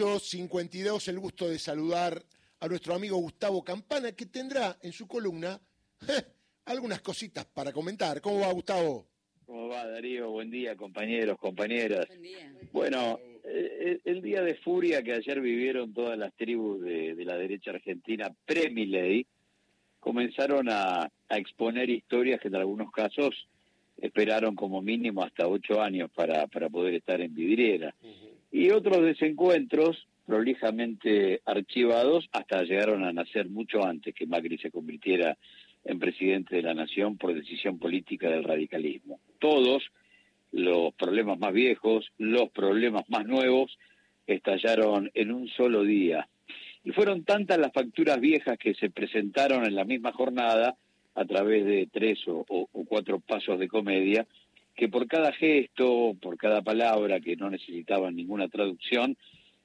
8.52, el gusto de saludar a nuestro amigo Gustavo Campana, que tendrá en su columna algunas cositas para comentar. ¿Cómo va, Gustavo? ¿Cómo va, Darío? Buen día, compañeros, compañeras. Buen día. Bueno, eh, el, día de furia que ayer vivieron todas las tribus de, la derecha argentina pre-Miley, comenzaron a, exponer historias que en algunos casos esperaron como mínimo hasta ocho años para, para poder estar en vidriera. Y otros desencuentros prolijamente archivados hasta llegaron a nacer mucho antes que Macri se convirtiera en presidente de la nación por decisión política del radicalismo. Todos los problemas más viejos, los problemas más nuevos, estallaron en un solo día. Y fueron tantas las facturas viejas que se presentaron en la misma jornada a través de tres o, cuatro pasos de comedia, que por cada gesto, por cada palabra que no necesitaban ninguna traducción,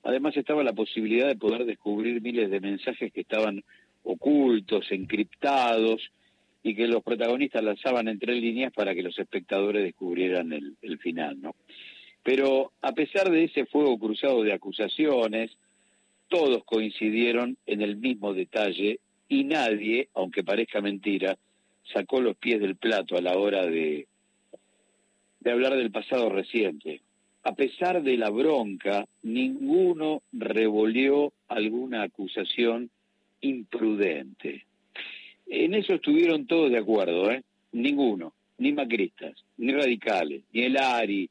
además estaba la posibilidad de poder descubrir miles de mensajes que estaban ocultos, encriptados, y que los protagonistas lanzaban entre líneas para que los espectadores descubrieran el, final, ¿no? Pero a pesar de ese fuego cruzado de acusaciones, todos coincidieron en el mismo detalle y nadie, aunque parezca mentira, sacó los pies del plato a la hora de, de hablar del pasado reciente. A pesar de la bronca, ninguno revolvió alguna acusación imprudente. En eso estuvieron todos de acuerdo, ¿eh? Ninguno, ni macristas, ni radicales, ni el ARI.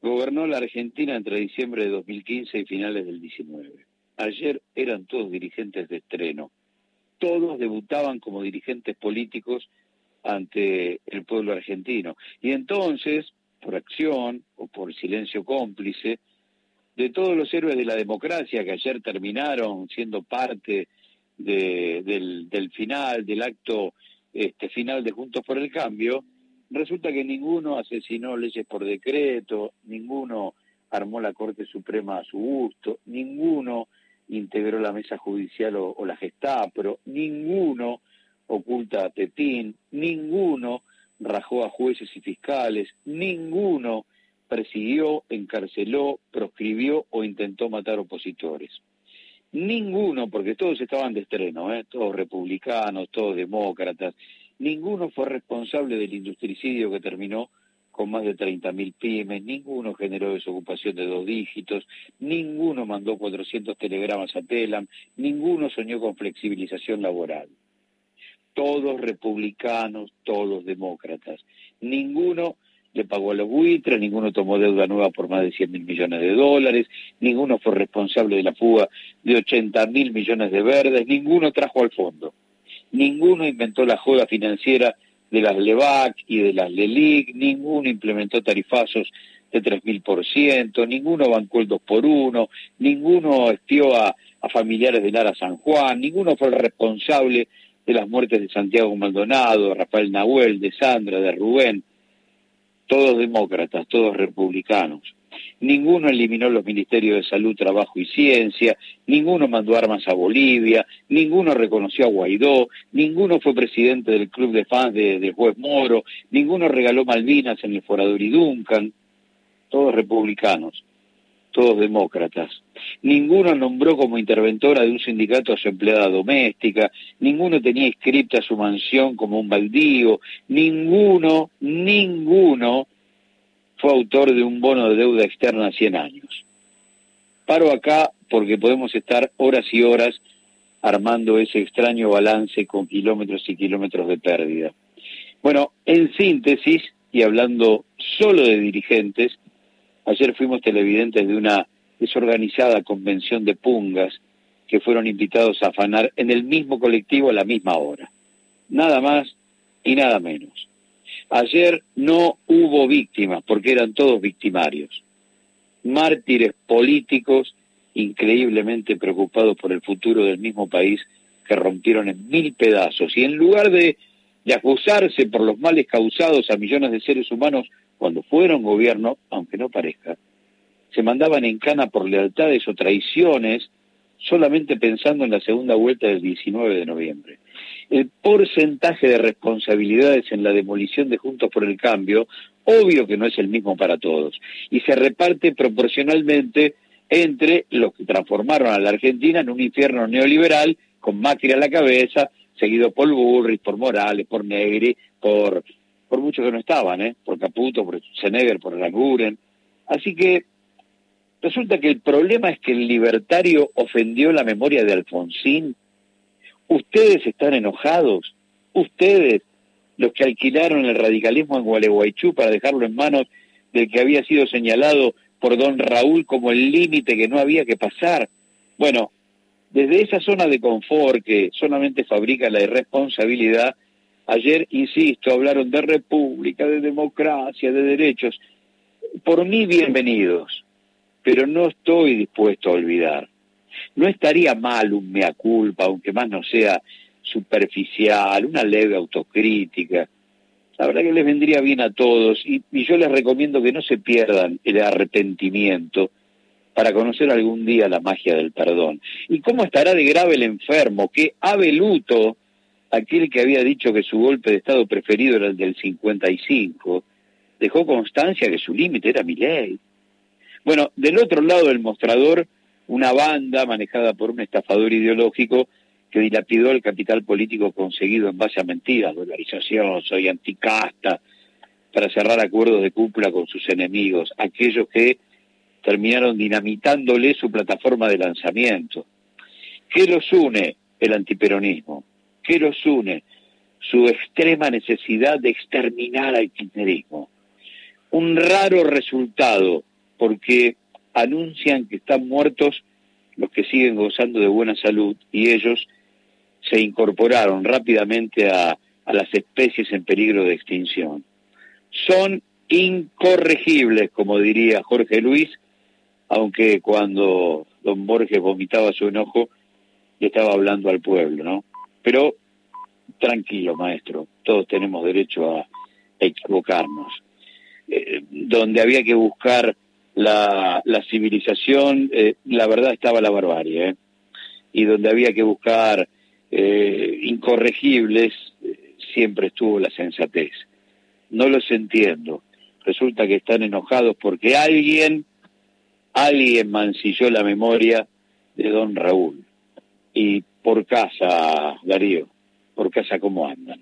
Gobernó la Argentina entre diciembre de 2015 y finales del 19. Ayer eran todos dirigentes de estreno. Todos debutaban como dirigentes políticos ante el pueblo argentino. Y entonces, por acción o por silencio cómplice, de todos los héroes de la democracia que ayer terminaron siendo parte de, del, del, final, del acto este, final de Juntos por el Cambio, resulta que ninguno asesinó leyes por decreto, ninguno armó la Corte Suprema a su gusto, ninguno integró la mesa judicial o, o la Gestapo, ninguno oculta a Tetín, ninguno rajó a jueces y fiscales, ninguno persiguió, encarceló, proscribió o intentó matar opositores. Ninguno, porque todos estaban de estreno, ¿eh? todos republicanos, todos demócratas, ninguno fue responsable del industricidio que terminó con más de 30.000 pymes, ninguno generó desocupación de dos dígitos, ninguno mandó 400 telegramas a Telam, ninguno soñó con flexibilización laboral. Todos republicanos, todos demócratas. Ninguno le pagó a los buitres, ninguno tomó deuda nueva por más de 100 mil millones de dólares, ninguno fue responsable de la fuga de 80 mil millones de verdes, ninguno trajo al fondo, ninguno inventó la joda financiera de las LEVAC y de las LELIC, ninguno implementó tarifazos de 3.000%, ninguno bancó el 2 por 1, ninguno espió a, a familiares de Lara San Juan, ninguno fue el responsable de las muertes de Santiago Maldonado, Rafael Nahuel, de Sandra, de Rubén, todos demócratas, todos republicanos. Ninguno eliminó los ministerios de Salud, Trabajo y Ciencia, ninguno mandó armas a Bolivia, ninguno reconoció a Guaidó, ninguno fue presidente del club de fans de, juez Moro, ninguno regaló Malvinas en el Forador y Duncan, todos republicanos todos demócratas. Ninguno nombró como interventora de un sindicato a su empleada doméstica, ninguno tenía inscripta su mansión como un baldío, ninguno, ninguno fue autor de un bono de deuda externa a 100 años. Paro acá porque podemos estar horas y horas armando ese extraño balance con kilómetros y kilómetros de pérdida. Bueno, en síntesis, y hablando solo de dirigentes, Ayer fuimos televidentes de una desorganizada convención de pungas que fueron invitados a afanar en el mismo colectivo a la misma hora. Nada más y nada menos. Ayer no hubo víctimas porque eran todos victimarios. Mártires políticos increíblemente preocupados por el futuro del mismo país que rompieron en mil pedazos y en lugar de, de acusarse por los males causados a millones de seres humanos cuando fueron gobierno, aunque no parezca, se mandaban en cana por lealtades o traiciones solamente pensando en la segunda vuelta del 19 de noviembre. El porcentaje de responsabilidades en la demolición de Juntos por el Cambio, obvio que no es el mismo para todos, y se reparte proporcionalmente entre los que transformaron a la Argentina en un infierno neoliberal con Macri a la cabeza, seguido por Burris, por Morales, por Negri, por, por muchos que no estaban, ¿eh? por Caputo, por Seneger, por Ranguren. Así que resulta que el problema es que el libertario ofendió la memoria de Alfonsín. Ustedes están enojados, ustedes, los que alquilaron el radicalismo en Gualeguaychú para dejarlo en manos del que había sido señalado por don Raúl como el límite que no había que pasar. Bueno, desde esa zona de confort que solamente fabrica la irresponsabilidad, ayer, insisto, hablaron de república, de democracia, de derechos. Por mí, bienvenidos, pero no estoy dispuesto a olvidar. No estaría mal un mea culpa, aunque más no sea superficial, una leve autocrítica. La verdad que les vendría bien a todos y, yo les recomiendo que no se pierdan el arrepentimiento para conocer algún día la magia del perdón. ¿Y cómo estará de grave el enfermo que Abeluto, aquel que había dicho que su golpe de Estado preferido era el del 55, dejó constancia que su límite era mi ley? Bueno, del otro lado del mostrador, una banda manejada por un estafador ideológico que dilapidó el capital político conseguido en base a mentiras, dolarización, soy anticasta, para cerrar acuerdos de cúpula con sus enemigos, aquellos que terminaron dinamitándole su plataforma de lanzamiento. ¿Qué los une? El antiperonismo. ¿Qué los une? Su extrema necesidad de exterminar al kirchnerismo. Un raro resultado, porque anuncian que están muertos los que siguen gozando de buena salud y ellos se incorporaron rápidamente a, a las especies en peligro de extinción. Son incorregibles, como diría Jorge Luis, aunque cuando don Borges vomitaba su enojo, le estaba hablando al pueblo, ¿no? Pero tranquilo, maestro, todos tenemos derecho a, equivocarnos. Eh, donde había que buscar la, la civilización, eh, la verdad estaba la barbarie, ¿eh? y donde había que buscar eh, incorregibles, siempre estuvo la sensatez. No los entiendo. Resulta que están enojados porque alguien alguien mancilló la memoria de don Raúl. Y por casa, Darío, por casa, ¿cómo andan?